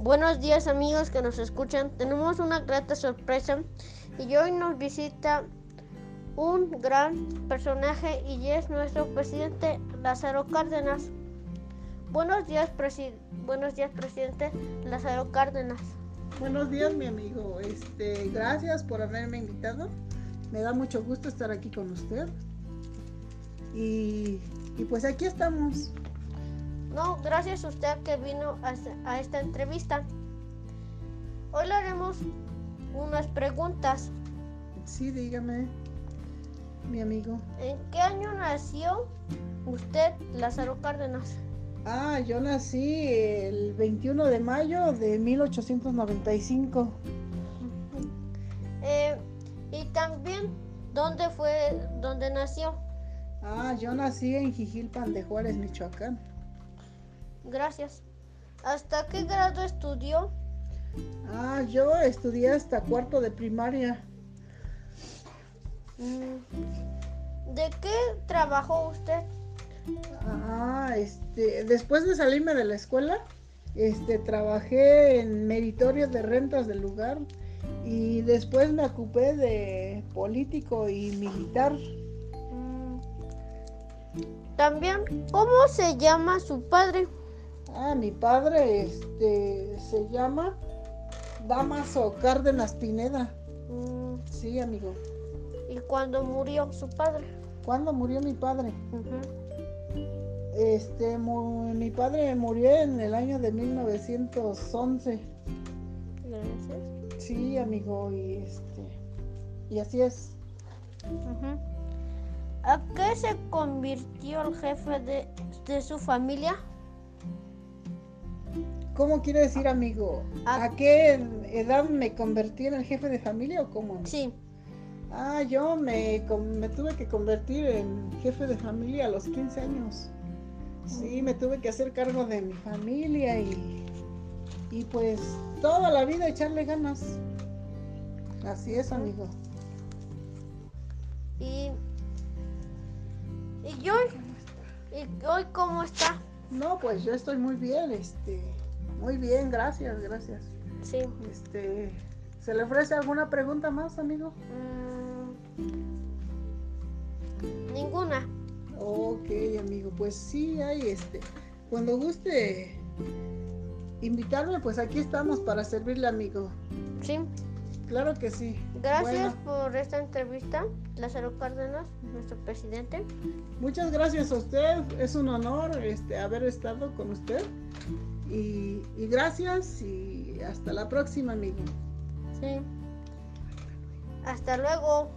Buenos días amigos que nos escuchan. Tenemos una grata sorpresa y hoy nos visita un gran personaje y es nuestro presidente Lázaro Cárdenas. Buenos días, buenos días presidente Lázaro Cárdenas. Buenos días mi amigo. Este, gracias por haberme invitado. Me da mucho gusto estar aquí con usted. Y, y pues aquí estamos. No, gracias a usted que vino a, esta entrevista. Hoy le haremos unas preguntas. Sí, dígame, mi amigo. ¿En qué año nació usted, Lázaro Cárdenas? Ah, yo nací el 21 de mayo de 1895. Eh, y también, ¿dónde fue, dónde nació? Ah, yo nací en Jijilpan de Juárez, Michoacán. Gracias. ¿Hasta qué grado estudió? Ah, yo estudié hasta cuarto de primaria. Mm, ¿De qué trabajó usted? Ah, este, después de salirme de la escuela, este, trabajé en meritorio de rentas del lugar y después me ocupé de político y militar. Mm. También, ¿cómo se llama su padre? Ah, mi padre este, se llama Damaso Cárdenas Pineda. Mm. Sí, amigo. ¿Y cuándo murió su padre? ¿Cuándo murió mi padre? Este, mi padre murió en el año de 1911. Gracias. Sí, amigo, y este, y así es. ¿A qué se convirtió el jefe de, de su familia? ¿Cómo quiere decir amigo? Ah. ¿A qué edad me convertí en el jefe de familia o cómo? Sí. Ah, yo me, me tuve que convertir en jefe de familia a los 15 años. Sí, me tuve que hacer cargo de mi familia y, y pues toda la vida echarle ganas. Así es, amigo. Y, y hoy, y hoy cómo está? No, pues yo estoy muy bien, este, muy bien, gracias, gracias. Sí. Este, ¿se le ofrece alguna pregunta más, amigo? Mm, ninguna. Ok, amigo, pues sí, hay este. Cuando guste invitarme, pues aquí estamos para servirle, amigo. Sí. Claro que sí. Gracias por esta entrevista, Lázaro Cárdenas, nuestro presidente. Muchas gracias a usted. Es un honor este, haber estado con usted. Y, gracias y hasta la próxima, amigo. Sí. Hasta luego.